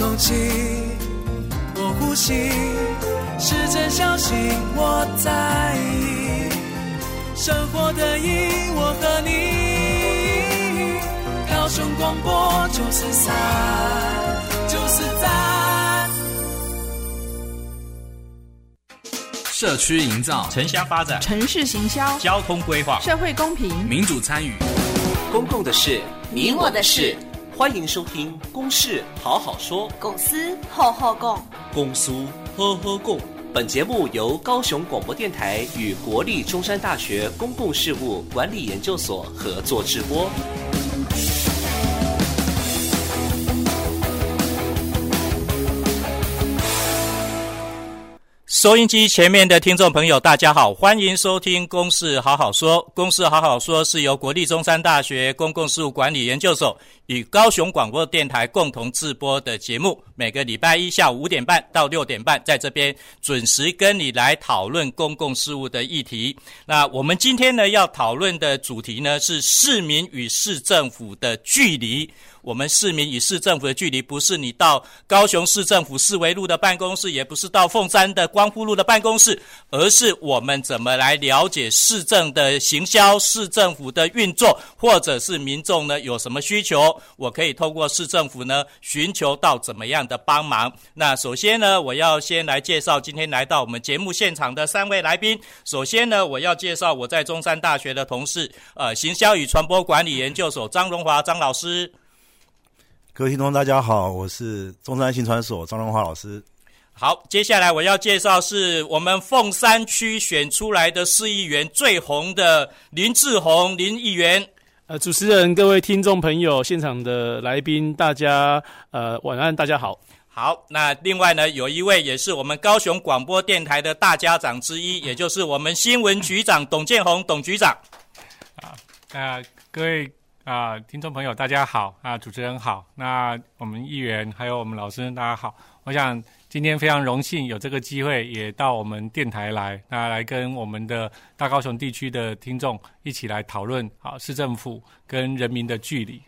空气，我呼吸，是真相信我在意。生活的意义，我和你。高雄广播九四三，九四三。社区营造、城乡发展、城市行销、交通规划、社会公平、民主参与、公共的事、你我的事。欢迎收听《公事好好说》，公司好好讲，公司呵呵共。本节目由高雄广播电台与国立中山大学公共事务管理研究所合作直播。收音机前面的听众朋友，大家好，欢迎收听《公事好好说》。《公事好好说》是由国立中山大学公共事务管理研究所与高雄广播电台共同制播的节目。每个礼拜一下午五点半到六点半，在这边准时跟你来讨论公共事务的议题。那我们今天呢，要讨论的主题呢，是市民与市政府的距离。我们市民与市政府的距离，不是你到高雄市政府四维路的办公室，也不是到凤山的光复路的办公室，而是我们怎么来了解市政的行销、市政府的运作，或者是民众呢有什么需求，我可以透过市政府呢寻求到怎么样的帮忙。那首先呢，我要先来介绍今天来到我们节目现场的三位来宾。首先呢，我要介绍我在中山大学的同事，呃，行销与传播管理研究所张荣华张老师。各位听众，大家好，我是中山新传所张荣华老师。好，接下来我要介绍是我们凤山区选出来的市议员最红的林志宏林议员。呃，主持人、各位听众朋友、现场的来宾，大家呃晚安，大家好。好，那另外呢，有一位也是我们高雄广播电台的大家长之一，也就是我们新闻局长董建宏董局长。啊，呃，各位。啊，听众朋友，大家好！啊，主持人好。那我们议员还有我们老师，大家好。我想今天非常荣幸有这个机会，也到我们电台来，那来跟我们的大高雄地区的听众一起来讨论啊，市政府跟人民的距离。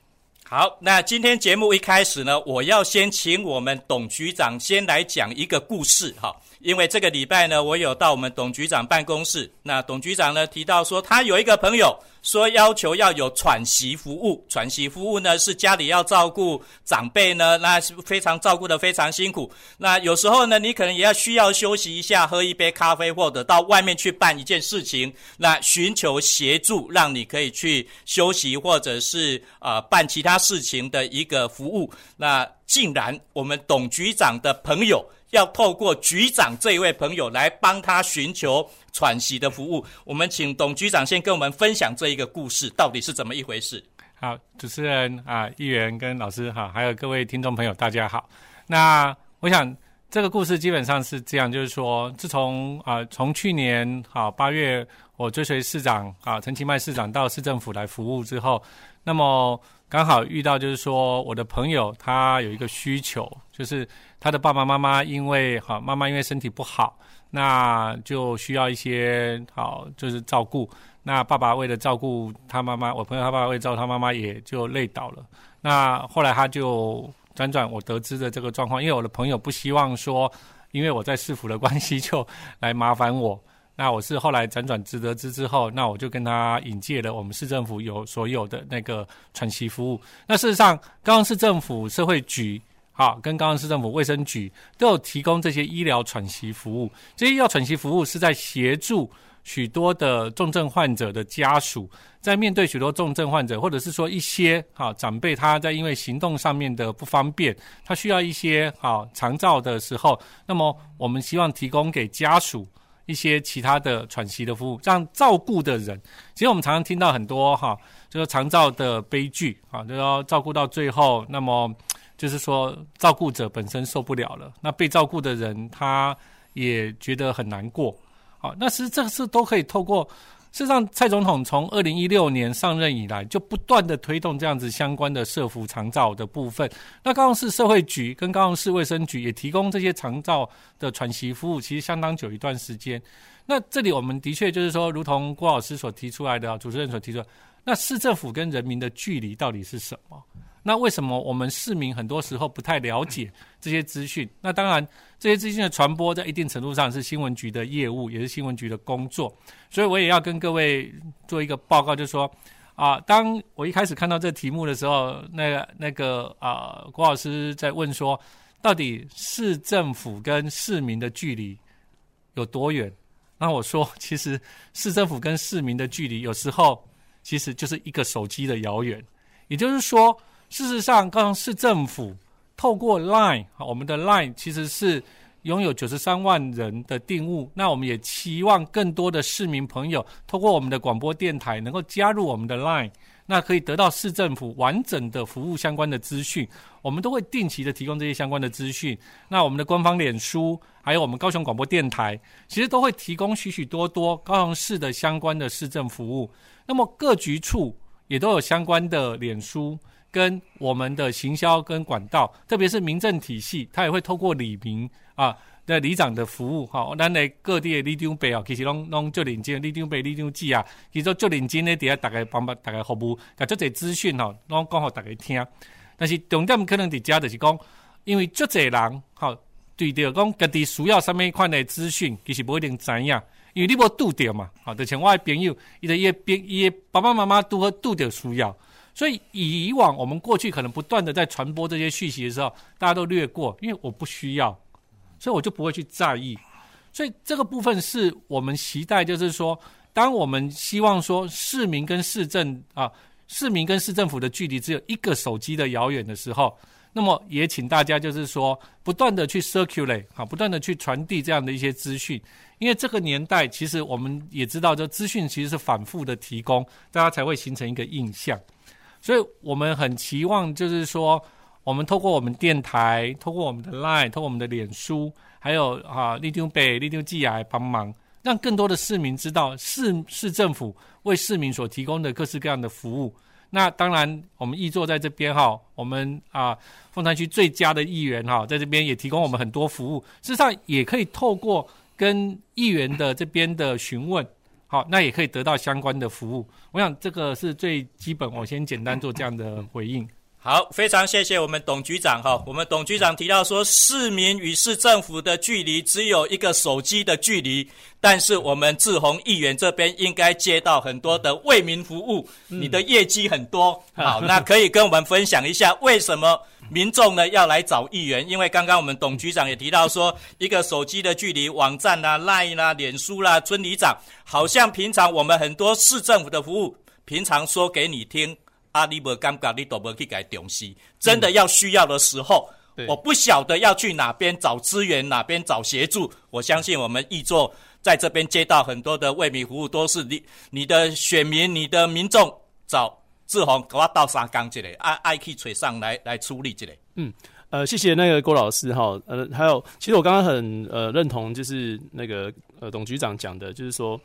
好，那今天节目一开始呢，我要先请我们董局长先来讲一个故事哈。因为这个礼拜呢，我有到我们董局长办公室。那董局长呢提到说，他有一个朋友说要求要有喘息服务。喘息服务呢是家里要照顾长辈呢，那是非常照顾得非常辛苦。那有时候呢，你可能也要需要休息一下，喝一杯咖啡，或者到外面去办一件事情，那寻求协助，让你可以去休息，或者是呃办其他事情的一个服务。那竟然我们董局长的朋友。要透过局长这一位朋友来帮他寻求喘息的服务，我们请董局长先跟我们分享这一个故事，到底是怎么一回事？好，主持人啊，议员跟老师好，还有各位听众朋友，大家好。那我想这个故事基本上是这样，就是说，自从啊从去年好八月我追随市长啊陈其迈市长到市政府来服务之后，那么刚好遇到就是说我的朋友他有一个需求，就是。他的爸爸妈妈因为好，妈妈因为身体不好，那就需要一些好，就是照顾。那爸爸为了照顾他妈妈，我朋友他爸爸为了照顾他妈妈，也就累倒了。那后来他就辗转我得知的这个状况，因为我的朋友不希望说，因为我在市府的关系就来麻烦我。那我是后来辗转知得知之后，那我就跟他引介了我们市政府有所有的那个喘息服务。那事实上，高雄市政府社会局。好，跟高雄市政府卫生局都有提供这些医疗喘息服务。这些医疗喘息服务是在协助许多的重症患者的家属，在面对许多重症患者，或者是说一些好长辈，他在因为行动上面的不方便，他需要一些好长照的时候，那么我们希望提供给家属一些其他的喘息的服务，让照顾的人。其实我们常常听到很多哈，就是长照的悲剧啊，就说照顾到最后，那么。就是说，照顾者本身受不了了，那被照顾的人他也觉得很难过。啊，那其实这个是都可以透过。事实上，蔡总统从二零一六年上任以来，就不断的推动这样子相关的社福长照的部分。那高雄市社会局跟高雄市卫生局也提供这些长照的喘息服务，其实相当久一段时间。那这里我们的确就是说，如同郭老师所提出来的，主持人所提出来，那市政府跟人民的距离到底是什么？那为什么我们市民很多时候不太了解这些资讯？那当然，这些资讯的传播在一定程度上是新闻局的业务，也是新闻局的工作。所以我也要跟各位做一个报告，就是说啊，当我一开始看到这题目的时候，那个那个啊，郭老师在问说，到底市政府跟市民的距离有多远？那我说，其实市政府跟市民的距离有时候其实就是一个手机的遥远。也就是说，事实上，刚刚市政府透过 Line，我们的 Line 其实是拥有九十三万人的订户。那我们也期望更多的市民朋友透过我们的广播电台能够加入我们的 Line。那可以得到市政府完整的服务相关的资讯，我们都会定期的提供这些相关的资讯。那我们的官方脸书，还有我们高雄广播电台，其实都会提供许许多多高雄市的相关的市政服务。那么各局处也都有相关的脸书跟我们的行销跟管道，特别是民政体系，它也会透过里民啊。的里长的服务，哈，咱的各地的里长伯哦，其实拢拢足认真，里长伯、里长姊啊，其实足认真的，底下大家帮帮大家服务，甲足侪资讯吼，拢讲互大家听。但是重点可能伫遮就是讲，因为足侪人，吼，对着讲家己需要什么款的资讯，其实不一定知影，因为你无拄着嘛，好，就像我的朋友，伊的伊的伊的爸爸妈妈拄好拄着需要，所以以往我们过去可能不断的在传播这些讯息的时候，大家都略过，因为我不需要。所以我就不会去在意，所以这个部分是我们期待，就是说，当我们希望说市民跟市政啊，市民跟市政府的距离只有一个手机的遥远的时候，那么也请大家就是说，不断的去 circulate 啊，不断的去传递这样的一些资讯，因为这个年代其实我们也知道，这资讯其实是反复的提供，大家才会形成一个印象，所以我们很期望就是说。我们透过我们电台，透过我们的 Line，透过我们的脸书，还有啊，里长伯、里长姊来帮忙，让更多的市民知道市市政府为市民所提供的各式各样的服务。那当然，我们议座在这边哈，我们啊，凤山区最佳的议员哈，在这边也提供我们很多服务。事实上，也可以透过跟议员的这边的询问，好，那也可以得到相关的服务。我想这个是最基本，我先简单做这样的回应。好，非常谢谢我们董局长哈。我们董局长提到说，市民与市政府的距离只有一个手机的距离，但是我们志宏议员这边应该接到很多的为民服务，你的业绩很多。好，那可以跟我们分享一下为什么民众呢要来找议员？因为刚刚我们董局长也提到说，一个手机的距离，网站啦、Line 啦、脸书啦、村里长，好像平常我们很多市政府的服务，平常说给你听。啊，你无感觉，你都无去给重视。真的要需要的时候，嗯、我不晓得要去哪边找资源，哪边找协助。我相信我们易座在这边接到很多的为民服务，都是你你的选民、你的民众找志宏给我倒沙缸之类，爱爱去水上来来处理之类。嗯，呃，谢谢那个郭老师哈，呃，还有，其实我刚刚很呃认同，就是那个呃董局长讲的，就是说。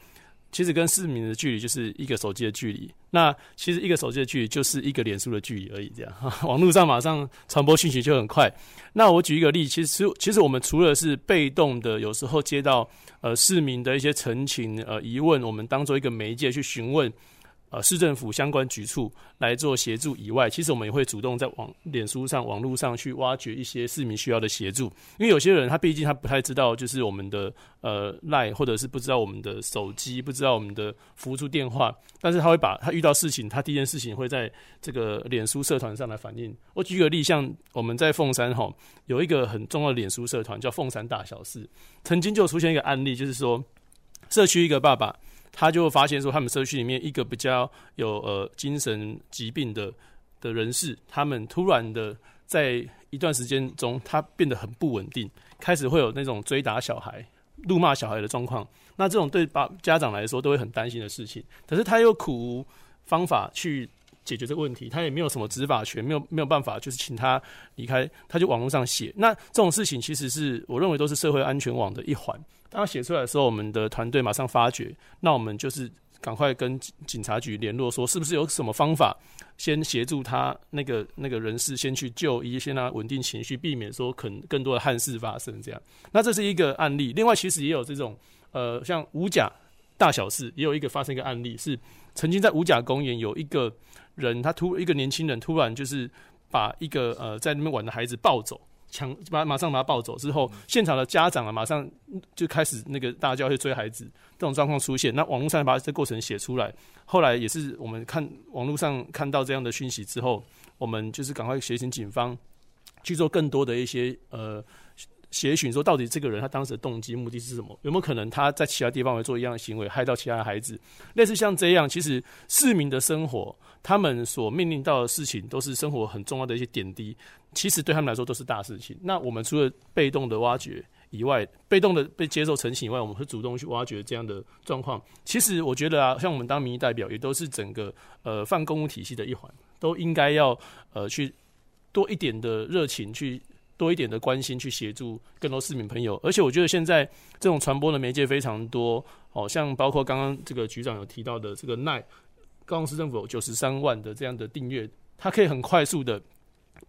其实跟市民的距离就是一个手机的距离，那其实一个手机的距离就是一个脸书的距离而已。这样，网络上马上传播讯息就很快。那我举一个例，其实其实我们除了是被动的，有时候接到呃市民的一些陈情呃疑问，我们当做一个媒介去询问。呃，市政府相关局处来做协助以外，其实我们也会主动在网、脸书上、网络上去挖掘一些市民需要的协助。因为有些人他毕竟他不太知道，就是我们的呃 LINE，或者是不知道我们的手机，不知道我们的服务处电话，但是他会把他遇到事情，他第一件事情会在这个脸书社团上来反映。我举个例，像我们在凤山哈，有一个很重要的脸书社团叫凤山大小事，曾经就出现一个案例，就是说社区一个爸爸。他就发现说，他们社区里面一个比较有呃精神疾病的的人士，他们突然的在一段时间中，他变得很不稳定，开始会有那种追打小孩、怒骂小孩的状况。那这种对爸家长来说都会很担心的事情，可是他又苦无方法去解决这个问题，他也没有什么执法权，没有没有办法，就是请他离开，他就网络上写。那这种事情其实是我认为都是社会安全网的一环。当他写出来的时候，我们的团队马上发觉，那我们就是赶快跟警察局联络，说是不是有什么方法，先协助他那个那个人士先去就医，先让他稳定情绪，避免说可能更多的憾事发生。这样，那这是一个案例。另外，其实也有这种呃，像五甲大小事，也有一个发生一个案例，是曾经在五甲公园有一个人，他突一个年轻人突然就是把一个呃在那边玩的孩子抱走，抢马马上把他抱走之后，现场的家长啊马上就开始那个大叫去追孩子，这种状况出现，那网络上把这过程写出来，后来也是我们看网络上看到这样的讯息之后，我们就是赶快协请警方去做更多的一些呃。协寻说，到底这个人他当时的动机目的是什么？有没有可能他在其他地方会做一样的行为，害到其他的孩子？类似像这样，其实市民的生活，他们所面临到的事情，都是生活很重要的一些点滴。其实对他们来说都是大事情。那我们除了被动的挖掘以外，被动的被接受成型以外，我们会主动去挖掘这样的状况。其实我觉得啊，像我们当民意代表，也都是整个呃泛公务体系的一环，都应该要呃去多一点的热情去。多一点的关心去协助更多市民朋友，而且我觉得现在这种传播的媒介非常多，好像包括刚刚这个局长有提到的这个奈高雄市政府有九十三万的这样的订阅，它可以很快速的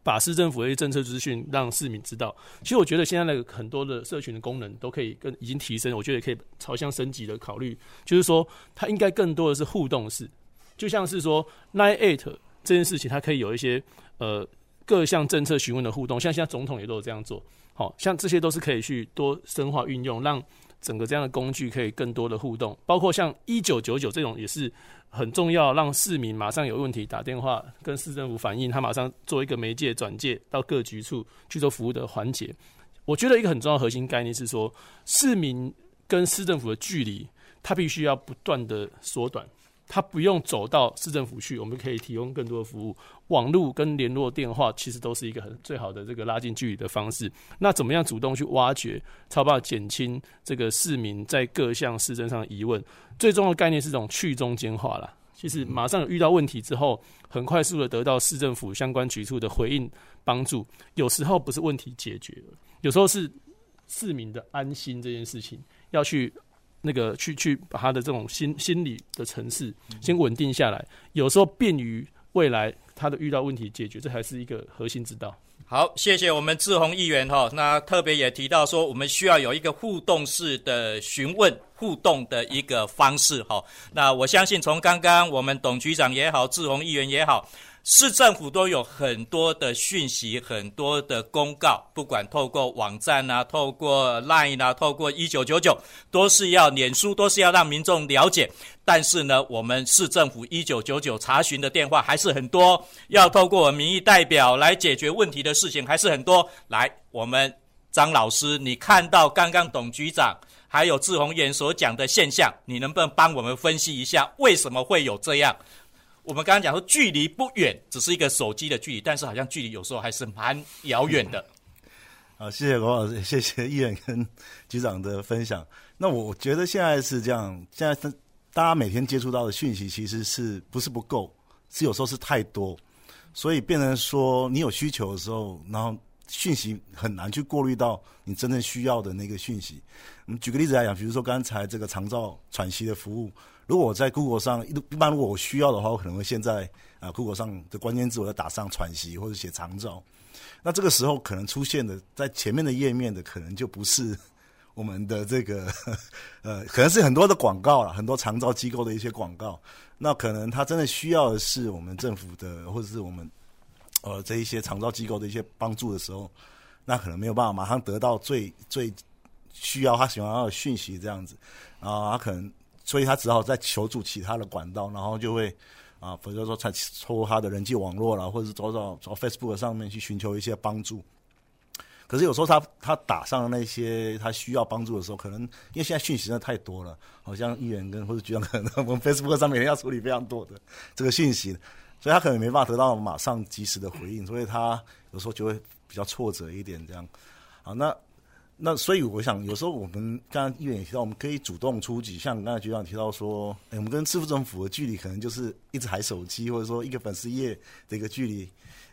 把市政府的一些政策资讯让市民知道。其实我觉得现在的很多的社群的功能都可以更已经提升，我觉得也可以朝向升级的考虑，就是说它应该更多的是互动式，就像是说 Nine Eight 这件事情，它可以有一些呃。各项政策询问的互动，像现在总统也都有这样做，好像这些都是可以去多深化运用，让整个这样的工具可以更多的互动。包括像一九九九这种也是很重要，让市民马上有问题打电话跟市政府反映，他马上做一个媒介转介到各局处去做服务的环节。我觉得一个很重要核心概念是说，市民跟市政府的距离，它必须要不断的缩短。他不用走到市政府去，我们可以提供更多的服务。网络跟联络电话其实都是一个很最好的这个拉近距离的方式。那怎么样主动去挖掘，超怕减轻这个市民在各项市政上的疑问？最重要的概念是这种去中间化啦。其实马上遇到问题之后，很快速的得到市政府相关局处的回应帮助。有时候不是问题解决了，有时候是市民的安心这件事情要去。那个去去把他的这种心心理的层次先稳定下来，有时候便于未来他的遇到问题解决，这还是一个核心之道。好，谢谢我们志宏议员哈。那特别也提到说，我们需要有一个互动式的询问互动的一个方式哈。那我相信从刚刚我们董局长也好，志宏议员也好。市政府都有很多的讯息，很多的公告，不管透过网站啊，透过 Line 啊，透过一九九九，都是要脸书，都是要让民众了解。但是呢，我们市政府一九九九查询的电话还是很多，要透过民意代表来解决问题的事情还是很多。来，我们张老师，你看到刚刚董局长还有志宏员所讲的现象，你能不能帮我们分析一下为什么会有这样？我们刚刚讲说，距离不远，只是一个手机的距离，但是好像距离有时候还是蛮遥远的。好，谢谢罗老师，谢谢议员跟局长的分享。那我觉得现在是这样，现在大家每天接触到的讯息，其实是不是不够，是有时候是太多，所以变成说你有需求的时候，然后讯息很难去过滤到你真正需要的那个讯息。我们举个例子来讲，比如说刚才这个长照喘息的服务。如果我在 Google 上一般，如果我需要的话，我可能会现在啊 Google 上的关键字我要打上喘息或者写长照，那这个时候可能出现的在前面的页面的可能就不是 我们的这个 呃，可能是很多的广告了，很多长照机构的一些广告。那可能他真的需要的是我们政府的或者是我们呃这一些长照机构的一些帮助的时候，那可能没有办法马上得到最最需要他喜欢要的讯息这样子啊，他可能。所以他只好再求助其他的管道，然后就会啊，比如说才透过他的人际网络啦，或者是走到走 Facebook 上面去寻求一些帮助。可是有时候他他打上那些他需要帮助的时候，可能因为现在讯息真的太多了，好像议员跟或者局长可能我们 Facebook 上面要处理非常多的这个讯息，所以他可能没办法得到马上及时的回应，所以他有时候就会比较挫折一点这样。好，那。那所以我想，有时候我们刚刚议员也提到，我们可以主动出击。像刚才局长提到说，哎，我们跟市政府的距离可能就是一台手机，或者说一个粉丝页的一个距离。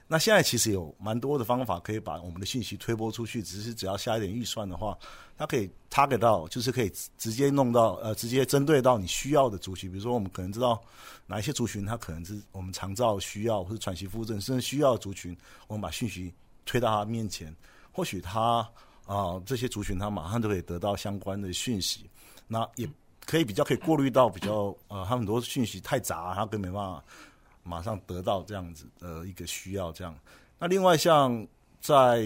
那现在其实有蛮多的方法可以把我们的信息推播出去，只是只要下一点预算的话，它可以 target 到，就是可以直接弄到，呃，直接针对到你需要的族群。比如说，我们可能知道哪一些族群，它可能是我们常照需要，或者喘息服务证甚至需要族群，我们把信息推到他面前，或许他。啊，这些族群他马上就可以得到相关的讯息，那也可以比较可以过滤到比较呃，他很多讯息太杂，他根本没办法马上得到这样子的一个需要这样。那另外像在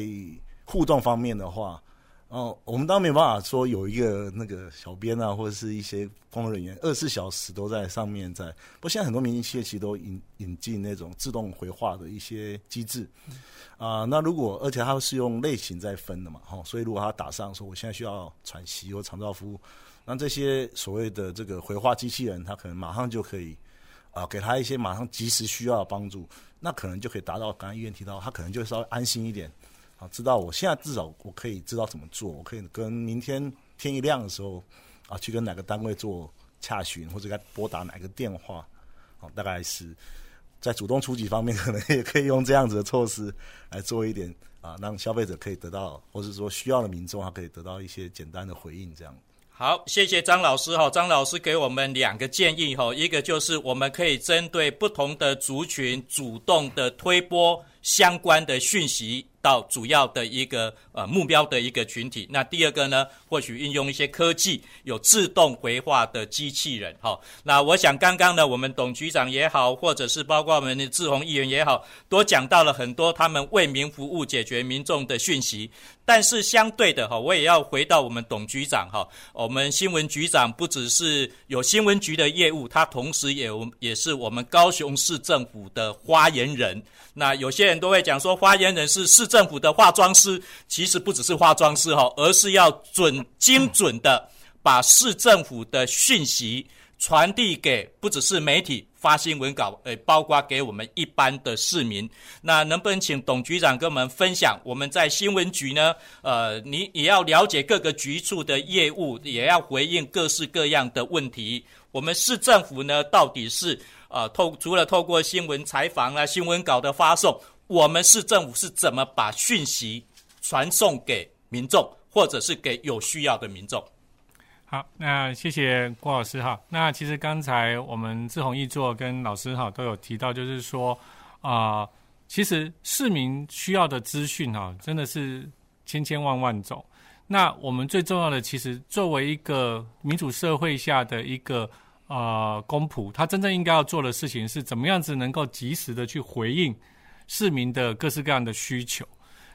互动方面的话，哦，我们当然没办法说有一个那个小编啊，或者是一些工作人员二十四小时都在上面在。不过现在很多民营企业其实都引引进那种自动回话的一些机制，啊、那如果而且它是用类型在分的嘛，哈，所以如果他打上说我现在需要喘息或长照服务，那这些所谓的这个回话机器人，它可能马上就可以啊、给他一些马上及时需要的帮助，那可能就可以达到刚才医院提到，他可能就稍微安心一点。啊，知道我现在至少我可以知道怎么做，我可以跟明天天一亮的时候啊，去跟哪个单位做洽询，或者该拨打哪个电话，啊，大概是在主动出击方面，可能也可以用这样子的措施来做一点啊，让消费者可以得到，或者说需要的民众他可以得到一些简单的回应，这样。好，谢谢张老师哈，张老师给我们两个建议哈，一个就是我们可以针对不同的族群主动的推波相关的讯息。到主要的一个呃目标的一个群体。那第二个呢，或许运用一些科技，有自动回话的机器人。好，那我想刚刚呢，我们董局长也好，或者是包括我们的志宏议员也好，都讲到了很多他们为民服务、解决民众的讯息。但是相对的哈，我也要回到我们董局长哈，我们新闻局长不只是有新闻局的业务，他同时也也是我们高雄市政府的发言人。那有些人都会讲说，发言人是市政府的化妆师，其实不只是化妆师哈，而是要准精准的把市政府的讯息传递给不只是媒体发新闻稿，诶，包括给我们一般的市民。那能不能请董局长跟我们分享，我们在新闻局呢？呃，你也要了解各个局处的业务，也要回应各式各样的问题。我们市政府呢，到底是？啊，透除了透过新闻采访啊、新闻稿的发送，我们市政府是怎么把讯息传送给民众，或者是给有需要的民众？好，那谢谢郭老师哈。那其实刚才我们志宏议座跟老师哈都有提到，就是说啊、其实市民需要的资讯哈，真的是千千万万种。那我们最重要的，其实作为一个民主社会下的一个。呃，公仆他真正应该要做的事情是怎么样子能够及时的去回应市民的各式各样的需求。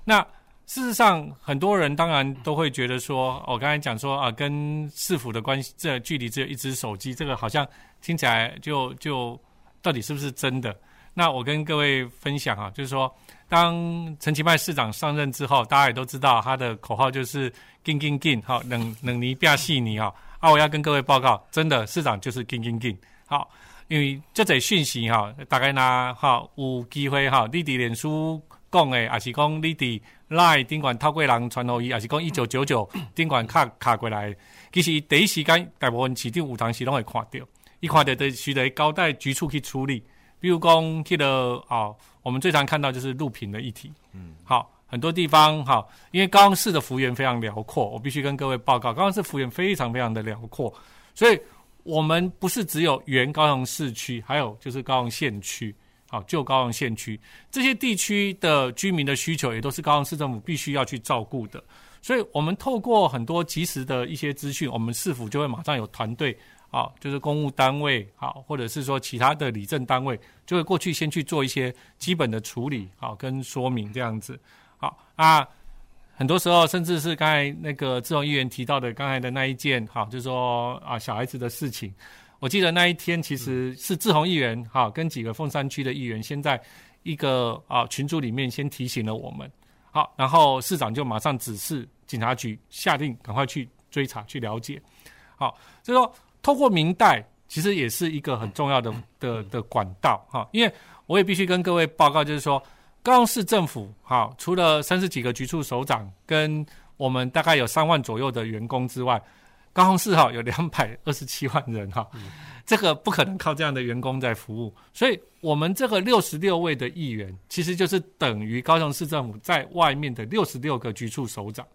那事实上，很多人当然都会觉得说，我刚才讲说啊，跟市府的关系这距离只有一只手机，这个好像听起来就就到底是不是真的？那我跟各位分享啊，就是说，当陈其迈市长上任之后，大家也都知道他的口号就是“紧紧紧”，好，冷冷泥变细泥啊。啊，我要跟各位报告，真的市长就是紧紧紧。好，因为这则讯息哈，大概呢哈有机会哈，你伫脸书讲的，也是讲你伫 LINE 顶管透过人传互伊，也是讲一九九九 顶管卡卡过来，其实第一时间大部分市长有当时拢会看到，伊看到的需得交代局处去处理，比如讲迄个啊，我们最常看到就是录屏的议题，嗯，好。很多地方哈，因为高雄市的幅员非常辽阔，我必须跟各位报告，高雄市幅员非常非常的辽阔，所以我们不是只有原高雄市区，还有就是高雄县区，好，旧高雄县区这些地区的居民的需求，也都是高雄市政府必须要去照顾的。所以，我们透过很多及时的一些资讯，我们市府就会马上有团队，啊，就是公务单位，好，或者是说其他的里政单位，就会过去先去做一些基本的处理，好，跟说明这样子。好啊，很多时候甚至是刚才那个志宏议员提到的刚才的那一件，好，就是说啊小孩子的事情。我记得那一天其实是志宏议员哈跟几个凤山区的议员先在一个啊群组里面先提醒了我们，好，然后市长就马上指示警察局下令赶快去追查去了解。好，所以说透过明代其实也是一个很重要的的的管道哈，因为我也必须跟各位报告，就是说。高雄市政府，好，除了三十几个局处首长跟我们大概有三万左右的员工之外，高雄市哈有两百二十七万人哈，这个不可能靠这样的员工在服务，所以我们这个六十六位的议员，其实就是等于高雄市政府在外面的六十六个局处首长，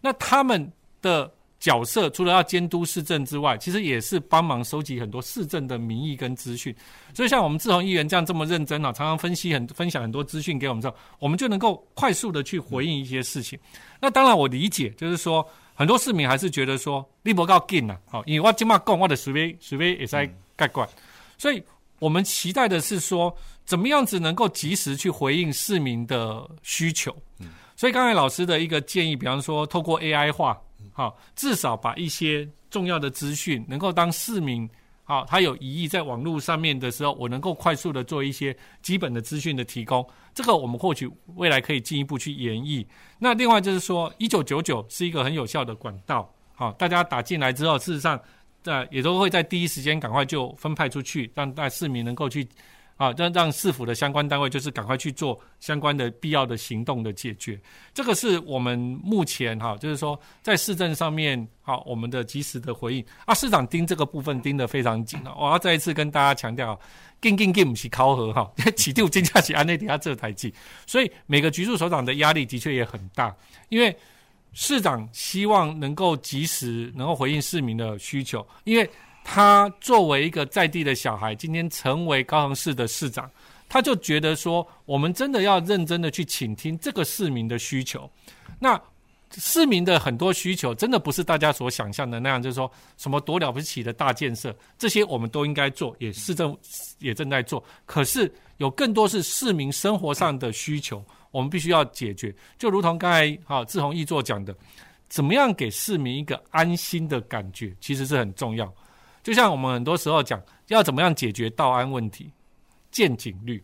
那他们的。角色除了要监督市政之外，其实也是帮忙收集很多市政的民意跟资讯。所以像我们志宏议员这样这么认真啊，常常分析很分享很多资讯给我们之后，我们就能够快速的去回应一些事情。那当然我理解，就是说很多市民还是觉得说你不够劲呐，好，因为我今嘛讲我的随便随便也在盖管，所以我们期待的是说，怎么样子能够及时去回应市民的需求。嗯，所以刚才老师的一个建议，比方说透过 AI 化，好，至少把一些重要的资讯，能够当市民。好，他有疑义在网络上面的时候，我能够快速的做一些基本的资讯的提供，这个我们或许未来可以进一步去演绎。那另外就是说，一九九九是一个很有效的管道，好，大家打进来之后，事实上，呃，也都会在第一时间赶快就分派出去，让大市民能够去。啊，让让市府的相关单位就是赶快去做相关的必要的行动的解决，这个是我们目前哈，就是说在市政上面，好，我们的及时的回应啊，市长盯这个部分盯得非常紧啊，我要再一次跟大家强调，紧紧紧不是考核哈，起定金价起安内底下这台机，所以每个局处首长的压力的确也很大，因为市长希望能够及时能够回应市民的需求，因为。他作为一个在地的小孩，今天成为高雄市的市长，他就觉得说，我们真的要认真的去倾听这个市民的需求。那市民的很多需求，真的不是大家所想象的那样，就是说什么多了不起的大建设，这些我们都应该做，也市政也正在做。可是有更多是市民生活上的需求，我们必须要解决。就如同刚才哈志宏议座讲的，怎么样给市民一个安心的感觉，其实是很重要。就像我们很多时候讲，要怎么样解决道安问题，见警率。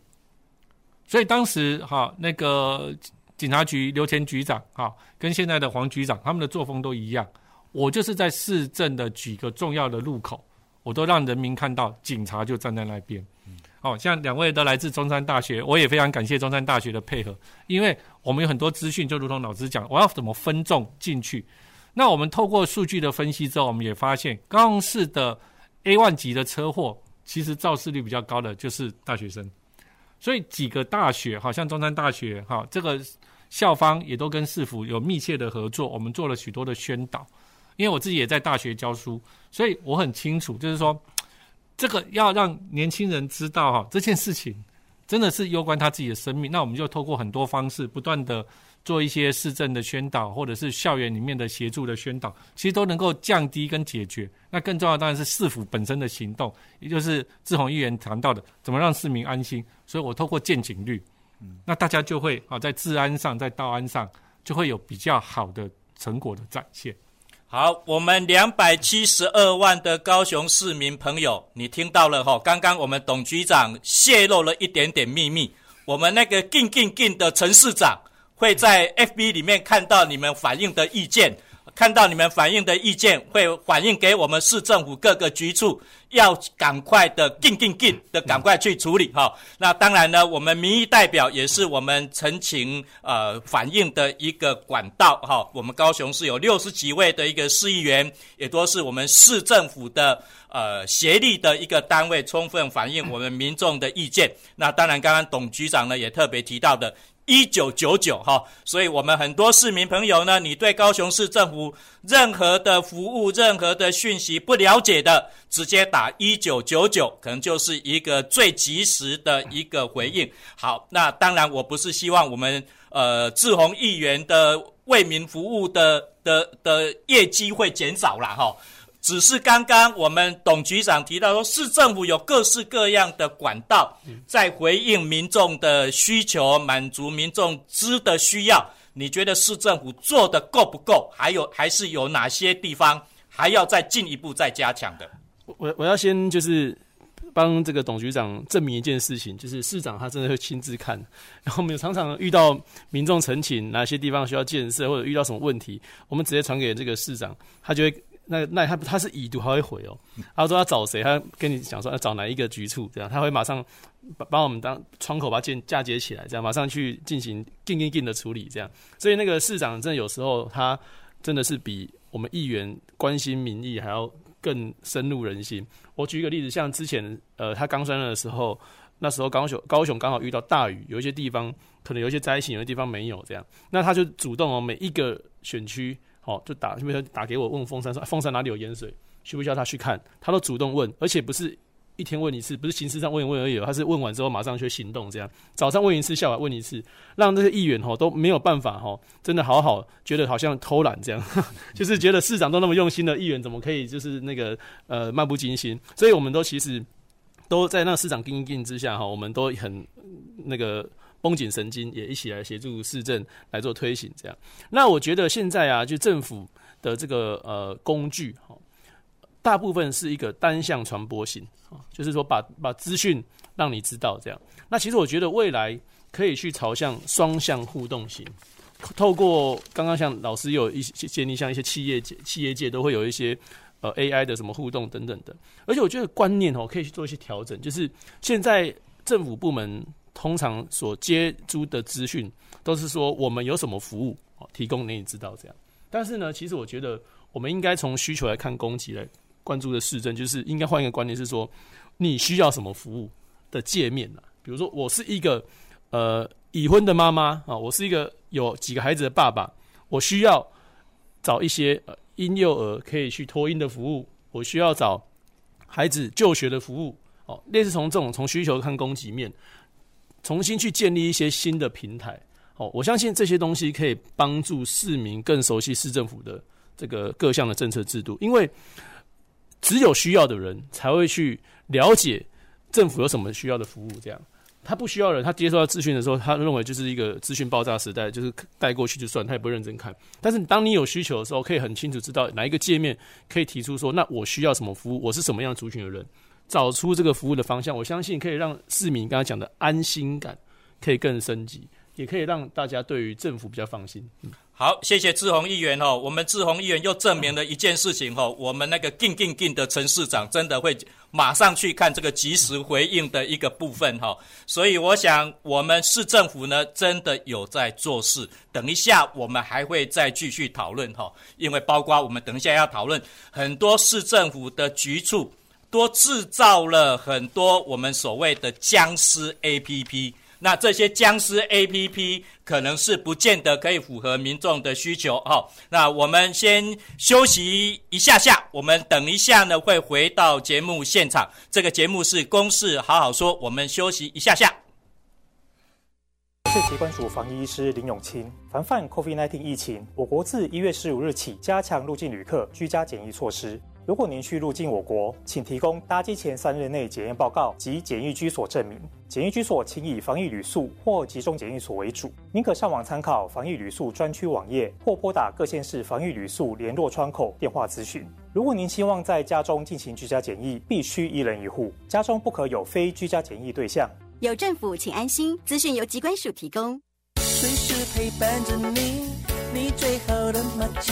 所以当时哈那个警察局刘前局长哈跟现在的黄局长他们的作风都一样，我就是在市政的几个重要的路口，我都让人民看到警察就站在那边。哦，像两位都来自中山大学，我也非常感谢中山大学的配合，因为我们有很多资讯，就如同老师讲，我要怎么分众进去。那我们透过数据的分析之后，我们也发现高雄市的 A1 级的车祸，其实肇事率比较高的就是大学生。所以几个大学，好像中山大学，哈，这个校方也都跟市府有密切的合作。我们做了许多的宣导，因为我自己也在大学教书，所以我很清楚，就是说这个要让年轻人知道，哈，这件事情真的是攸关他自己的生命。那我们就透过很多方式，不断的。做一些市政的宣导，或者是校园里面的协助的宣导，其实都能够降低跟解决。那更重要当然是市府本身的行动，也就是志宏议员谈到的，怎么让市民安心。所以我透过见警率，那大家就会啊，在治安上，在道安上，就会有比较好的成果的展现。好，我们两百七十二万的高雄市民朋友，你听到了哈？刚刚我们董局长泄露了一点点秘密，我们那个劲劲劲的陈市长。会在 FB 里面看到你们反映的意见，看到你们反映的意见，会反映给我们市政府各个局处，要赶快的、进进进的赶快去处理哈。那当然呢，我们民意代表也是我们陈情呃反映的一个管道哈。我们高雄市有六十几位的一个市议员，也都是我们市政府的呃协力的一个单位，充分反映我们民众的意见。那当然，刚刚董局长呢也特别提到的。一九九九哈，所以我们很多市民朋友呢，你对高雄市政府任何的服务、任何的讯息不了解的，直接打一九九九，可能就是一个最及时的一个回应。好，那当然我不是希望我们呃志宏议员的为民服务的的的业绩会减少了哈。只是刚刚我们董局长提到说，市政府有各式各样的管道在回应民众的需求，满足民众知的需要。你觉得市政府做的够不够？还有还是有哪些地方还要再进一步再加强的？我我要先就是帮这个董局长证明一件事情，就是市长他真的会亲自看。然后我们常常遇到民众陈情哪些地方需要建设，或者遇到什么问题，我们直接传给这个市长，他就会。那那他他是已读，还会回哦。他说他找谁，他跟你讲说要找哪一个局处，这样他会马上把把我们当窗口把件嫁接起来，这样马上去进行紧紧紧的处理，这样。所以那个市长真的有时候他真的是比我们议员关心民意还要更深入人心。我举一个例子，像之前呃他刚上任的时候，那时候高雄高雄刚好遇到大雨，有一些地方可能有一些灾情，有些地方没有这样，那他就主动哦每一个选区。哦，就打，比如说打给我问凤山说，凤山哪里有盐水，需不需要他去看？他都主动问，而且不是一天问一次，不是形式上问一问而已，他是问完之后马上去行动，这样早上问一次，下午问一次，让这些议员哈都没有办法哈，真的好好觉得好像偷懒这样，就是觉得市长都那么用心的议员怎么可以就是那个呃漫不经心？所以我们都其实都在那市长盯盯之下哈，我们都很那个绷紧神经，也一起来协助市政来做推行。这样，那我觉得现在啊，就政府的这个呃工具哈，大部分是一个单向传播型，就是说把把资讯让你知道这样。那其实我觉得未来可以去朝向双向互动型，透过刚刚像老师有一些建立，像一些企业界、企业界都会有一些。呃，AI 的什么互动等等的，而且我觉得观念哦，可以去做一些调整。就是现在政府部门通常所接触的资讯，都是说我们有什么服务哦，提供给你知道这样。但是呢，其实我觉得我们应该从需求来看供给来关注的市政，就是应该换一个观念，是说你需要什么服务的界面呢？比如说，我是一个呃已婚的妈妈啊，我是一个有几个孩子的爸爸，我需要找一些呃。婴幼儿可以去托婴的服务，我需要找孩子就学的服务，哦，类似从这种从需求看供给面，重新去建立一些新的平台，哦，我相信这些东西可以帮助市民更熟悉市政府的这个各项的政策制度，因为只有需要的人才会去了解政府有什么需要的服务，这样。他不需要人，他接收到资讯的时候，他认为就是一个资讯爆炸时代，就是带过去就算，他也不认真看。但是当你有需求的时候，可以很清楚知道哪一个界面可以提出说，那我需要什么服务，我是什么样族群的人，找出这个服务的方向。我相信可以让市民刚刚讲的安心感可以更升级，也可以让大家对于政府比较放心。好，谢谢志宏议员哦。我们志宏议员又证明了一件事情哦，我们那个劲劲劲的陈市长真的会马上去看这个即时回应的一个部分哈。所以我想，我们市政府呢真的有在做事。等一下，我们还会再继续讨论哈，因为包括我们等一下要讨论很多市政府的局处多制造了很多我们所谓的僵尸 APP。那这些僵尸 APP 可能是不见得可以符合民众的需求哈。那我们先休息一下下，我们等一下呢会回到节目现场。这个节目是公事好好说，我们休息一下下。我是疾管署防疫医师林永清。防范 COVID-19 疫情，我国自一月十五日起加强入境旅客居家检疫措施。如果您需入境我国，请提供搭机前三日内检验报告及检疫居所证明。检疫居所请以防疫旅宿或集中检疫所为主。您可上网参考防疫旅宿专区网页，或拨打各县市防疫旅宿联络窗口电话咨询。如果您希望在家中进行居家检疫，必须一人一户，家中不可有非居家检疫对象。有政府，请安心。资讯由机关署提供。随时陪伴着你，你最好的麻吉，